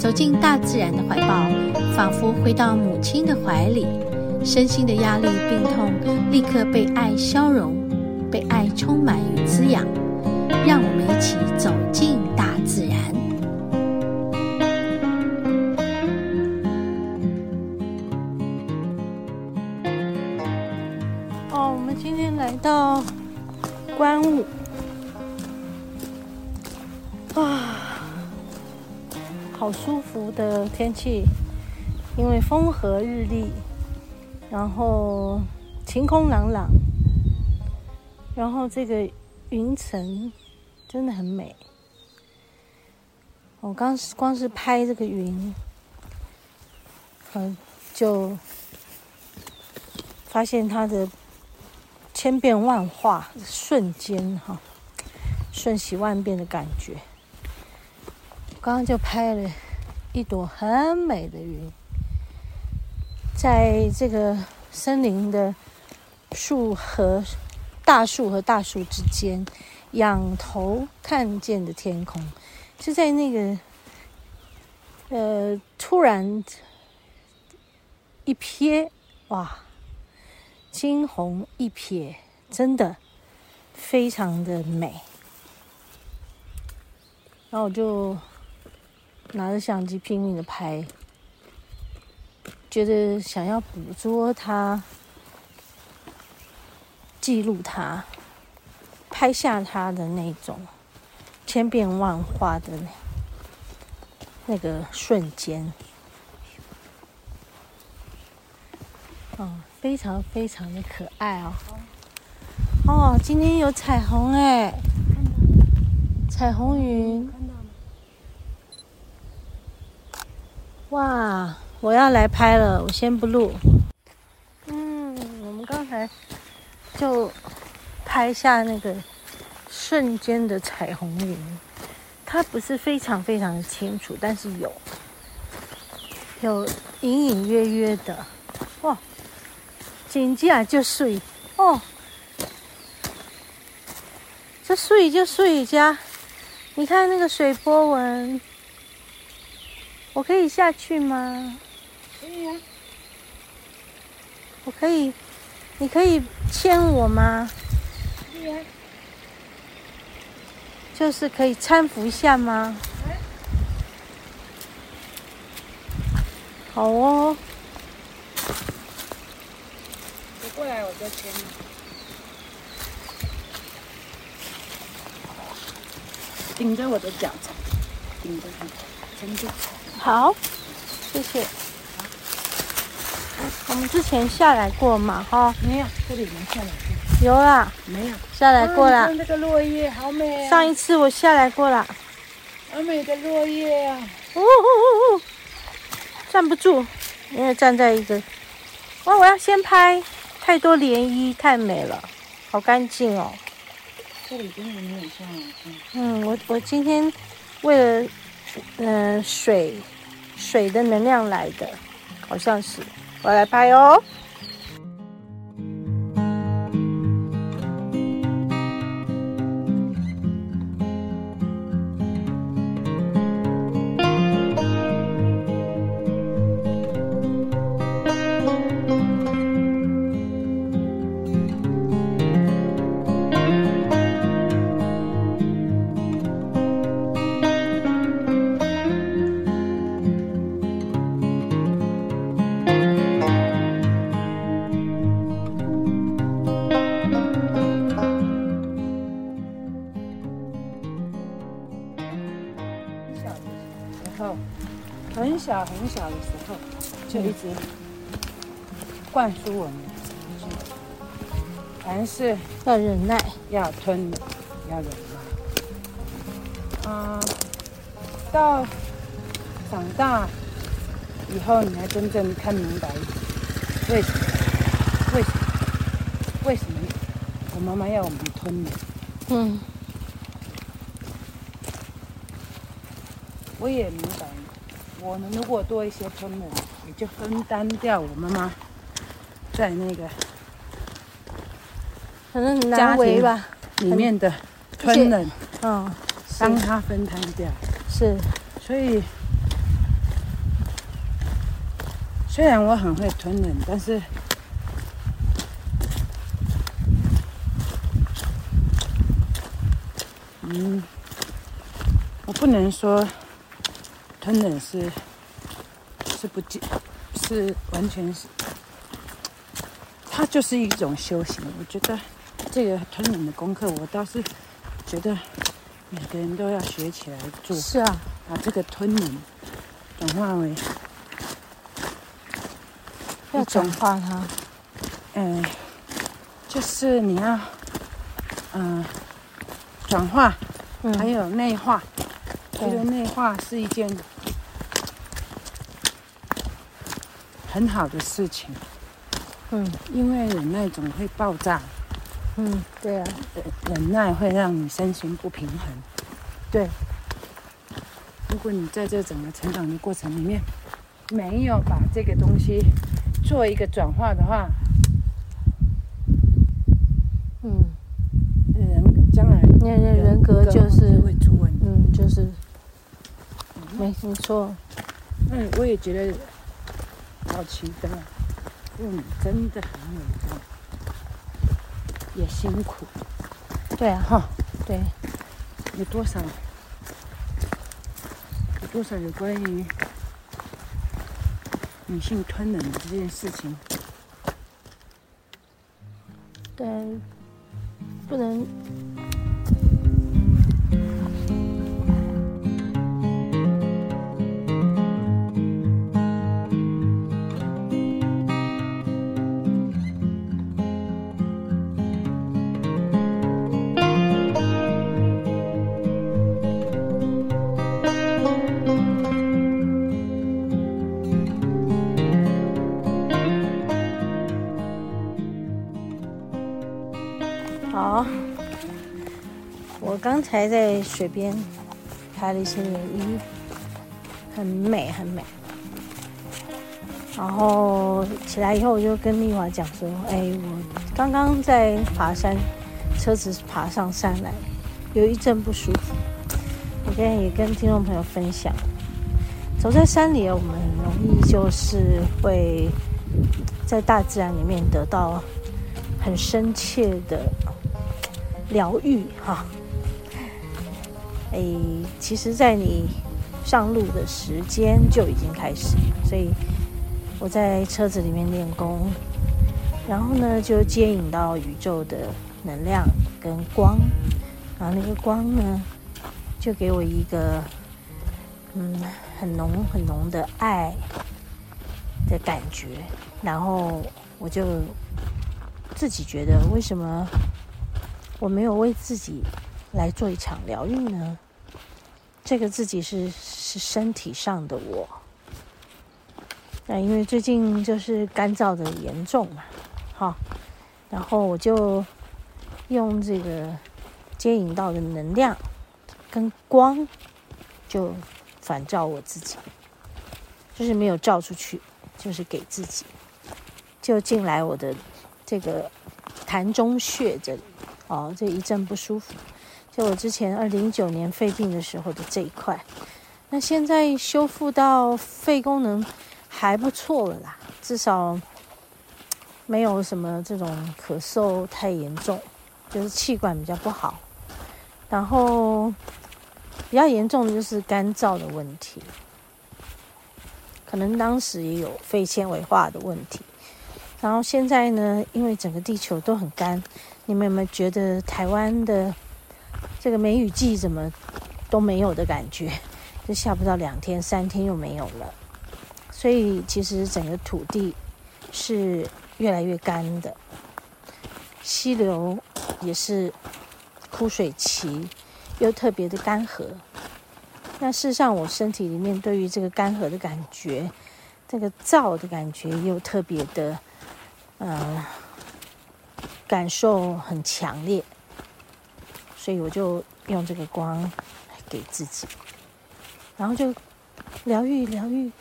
走进大自然的怀抱，仿佛回到母亲的怀里，身心的压力、病痛立刻被爱消融，被爱充满与滋养。让我们一起走进大自然。哦，我们今天来到观雾啊。好舒服的天气，因为风和日丽，然后晴空朗朗，然后这个云层真的很美。我刚是光是拍这个云，嗯，就发现它的千变万化，瞬间哈，瞬息万变的感觉。刚刚就拍了一朵很美的云，在这个森林的树和大树和大树之间，仰头看见的天空，就在那个呃突然一瞥，哇，惊鸿一瞥，真的非常的美，然后我就。拿着相机拼命的拍，觉得想要捕捉它，记录它，拍下它的那种千变万化的那个瞬间，哦，非常非常的可爱哦！哦，今天有彩虹哎，彩虹云。哇！我要来拍了，我先不录。嗯，我们刚才就拍下那个瞬间的彩虹云，它不是非常非常的清楚，但是有有隐隐约约的。哇！紧接着就水哦，这水就水家，你看那个水波纹。我可以下去吗？可以啊。我可以，你可以牵我吗？可以啊。就是可以搀扶一下吗？好哦。你过来，我就牵你。顶着我的脚踩，顶着它，撑住。好，谢谢。我们之前下来过嘛？哈，没有，这里没下来过。有啦，没有下来过了。看这个落叶，好美啊！上一次我下来过了。好美的落叶啊！呜呜呜呜，站不住，因为站在一个。哇，我要先拍，太多涟漪，太美了，好干净哦。这里真的没有下来过。嗯，我我今天为了。嗯、水水的能量来的，好像是，我来拍哦。很小很小的时候，就一直灌输我们，凡事要忍耐，要吞，要忍耐。啊，到长大以后，你才真正看明白为什么？为什么？为什么我妈妈要我们吞忍？嗯，我也明白，我们如果多一些吞忍，也就分担掉我妈妈在那个可能很难为吧，里面的吞忍，嗯，帮他分摊掉。是，所以虽然我很会吞忍，但是。嗯，我不能说吞忍是是不进，是完全是，它就是一种修行。我觉得这个吞忍的功课，我倒是觉得每个人都要学起来做。是啊，把这个吞忍转化为要转化它。嗯，就是你要嗯。转化，嗯、还有内化。这个内化是一件很好的事情。嗯，因为忍耐总会爆炸。嗯，对啊，忍耐会让你身心不平衡。对，如果你在这整个成长的过程里面没有把这个东西做一个转化的话，那那人格就是会出问题，嗯，就是没听错。嗯，我也觉得好奇的，嗯，真的很伟大，也辛苦。对啊，哈，对，有多少？有多少有关于女性吞忍的这件事情？对，不能。刚才在水边拍了一些鱼，很美很美。然后起来以后，我就跟丽华讲说：“哎，我刚刚在爬山，车子爬上山来，有一阵不舒服。我今天也跟听众朋友分享，走在山里，我们很容易就是会在大自然里面得到很深切的疗愈，哈。”哎，其实，在你上路的时间就已经开始，所以我在车子里面练功，然后呢，就接引到宇宙的能量跟光，然后那个光呢，就给我一个嗯很浓很浓的爱的感觉，然后我就自己觉得，为什么我没有为自己来做一场疗愈呢？这个自己是是身体上的我，那因为最近就是干燥的严重嘛，好，然后我就用这个接引到的能量跟光，就反照我自己，就是没有照出去，就是给自己，就进来我的这个痰中穴这里，哦，这一阵不舒服。就我之前二零一九年肺病的时候的这一块，那现在修复到肺功能还不错了啦，至少没有什么这种咳嗽太严重，就是气管比较不好，然后比较严重的就是干燥的问题，可能当时也有肺纤维化的问题，然后现在呢，因为整个地球都很干，你们有没有觉得台湾的？这个梅雨季怎么都没有的感觉，就下不到两天、三天又没有了。所以其实整个土地是越来越干的，溪流也是枯水期，又特别的干涸。那事实上，我身体里面对于这个干涸的感觉，这个燥的感觉又特别的，呃，感受很强烈，所以我就用这个光来给自己，然后就疗愈、疗愈、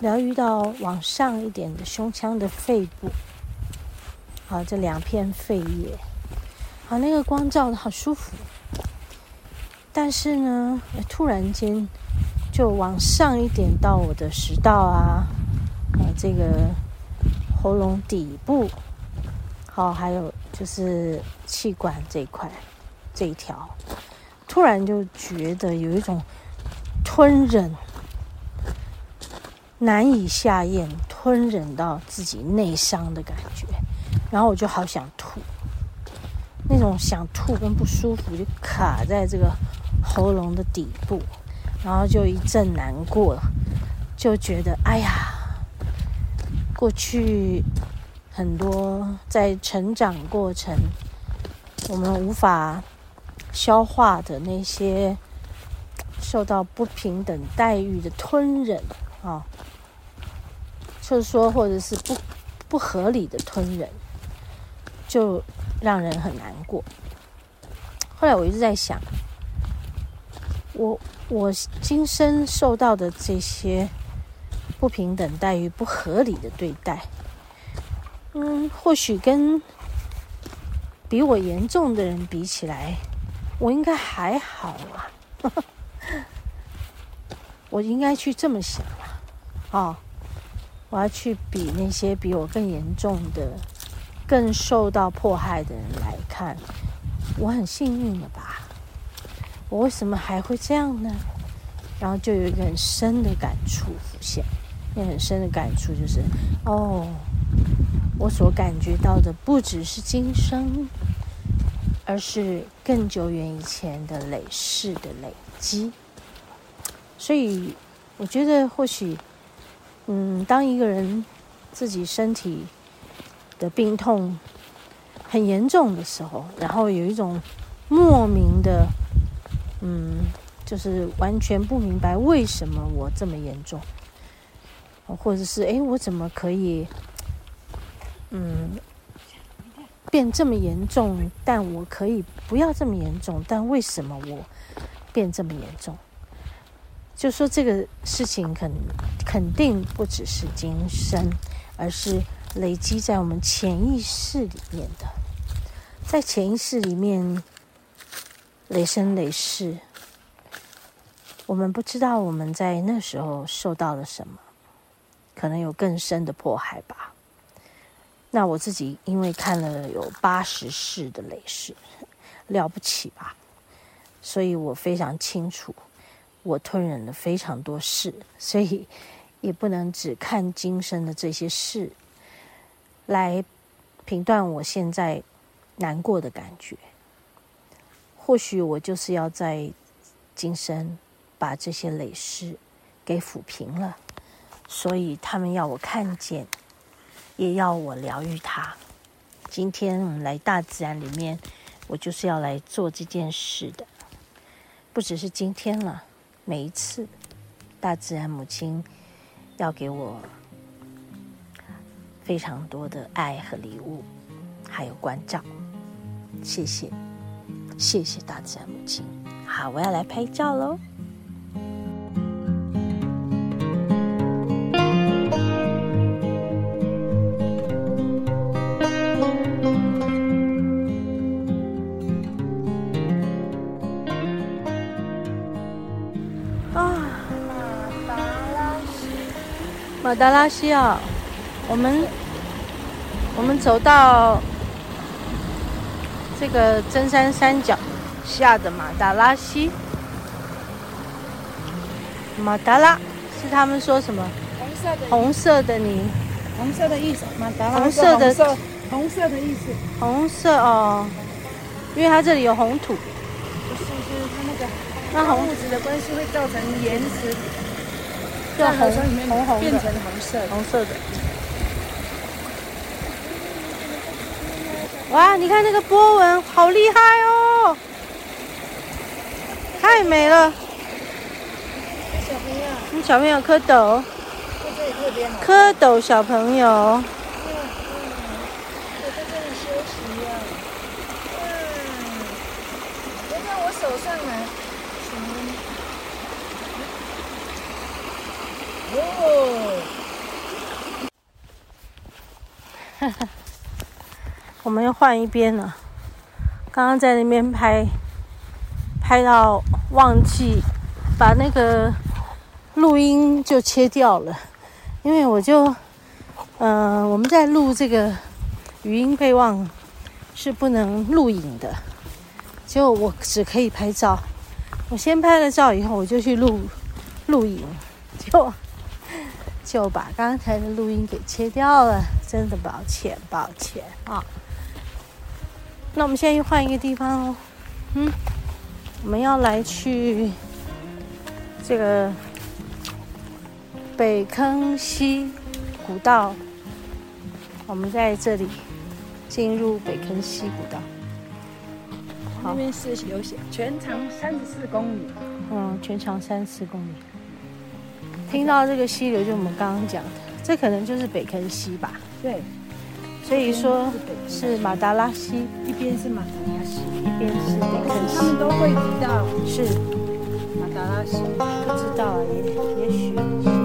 疗愈到往上一点的胸腔的肺部，好，这两片肺叶，好，那个光照的好舒服，但是呢，突然间。就往上一点到我的食道啊，啊，这个喉咙底部，好，还有就是气管这一块，这一条，突然就觉得有一种吞忍、难以下咽、吞忍到自己内伤的感觉，然后我就好想吐，那种想吐跟不舒服就卡在这个喉咙的底部。然后就一阵难过，就觉得哎呀，过去很多在成长过程，我们无法消化的那些受到不平等待遇的吞忍啊，就是说，或者是不不合理的吞忍，就让人很难过。后来我一直在想，我。我今生受到的这些不平等待遇、不合理的对待，嗯，或许跟比我严重的人比起来，我应该还好啊。我应该去这么想啊，哦，我要去比那些比我更严重的、更受到迫害的人来看，我很幸运了吧？我为什么还会这样呢？然后就有一个很深的感触浮现，那很深的感触就是，哦，我所感觉到的不只是今生，而是更久远以前的累世的累积。所以，我觉得或许，嗯，当一个人自己身体的病痛很严重的时候，然后有一种莫名的。嗯，就是完全不明白为什么我这么严重，或者是诶，我怎么可以，嗯，变这么严重？但我可以不要这么严重，但为什么我变这么严重？就说这个事情肯肯定不只是今生，而是累积在我们潜意识里面的，在潜意识里面。累生累世，我们不知道我们在那时候受到了什么，可能有更深的迫害吧。那我自己因为看了有八十世的累世，了不起吧？所以我非常清楚，我吞忍了非常多事，所以也不能只看今生的这些事来评断我现在难过的感觉。或许我就是要在今生把这些累世给抚平了，所以他们要我看见，也要我疗愈它。今天我们来大自然里面，我就是要来做这件事的。不只是今天了，每一次，大自然母亲要给我非常多的爱和礼物，还有关照。谢谢。谢谢大自然母亲。好，我要来拍照喽。马达拉西啊，我们我们走到。这个真山山脚下的马达拉西，马达拉是他们说什么？红色的红色的泥，红色的意思。马达拉红色的红色的意思。红色哦，因为它这里有红土。就是它那个那红物质的关系会造成岩石就红红红变成红色红色的。哇，你看那个波纹，好厉害哦！太美了。小朋友，小朋友蝌蚪。蝌蚪小朋友。嗯嗯，我在这里休息呀。嗯，别在我手上来。哦。哦哈哈，我们要换一边了。刚刚在那边拍，拍到忘记把那个录音就切掉了，因为我就，嗯、呃，我们在录这个语音备忘是不能录影的，就我只可以拍照。我先拍了照以后，我就去录录影，就就把刚才的录音给切掉了，真的抱歉，抱歉啊。那我们现在又换一个地方哦，嗯，我们要来去这个北坑溪古道。我们在这里进入北坑溪古道。好，那边是有写全长三十四公里。嗯，全长三十四公里。听到这个溪流，就我们刚刚讲的，这可能就是北坑溪吧？对。所以说是马达拉溪，一边是马达拉溪，一边是北坑溪。他们都会知道是马达拉溪，不知道也也许。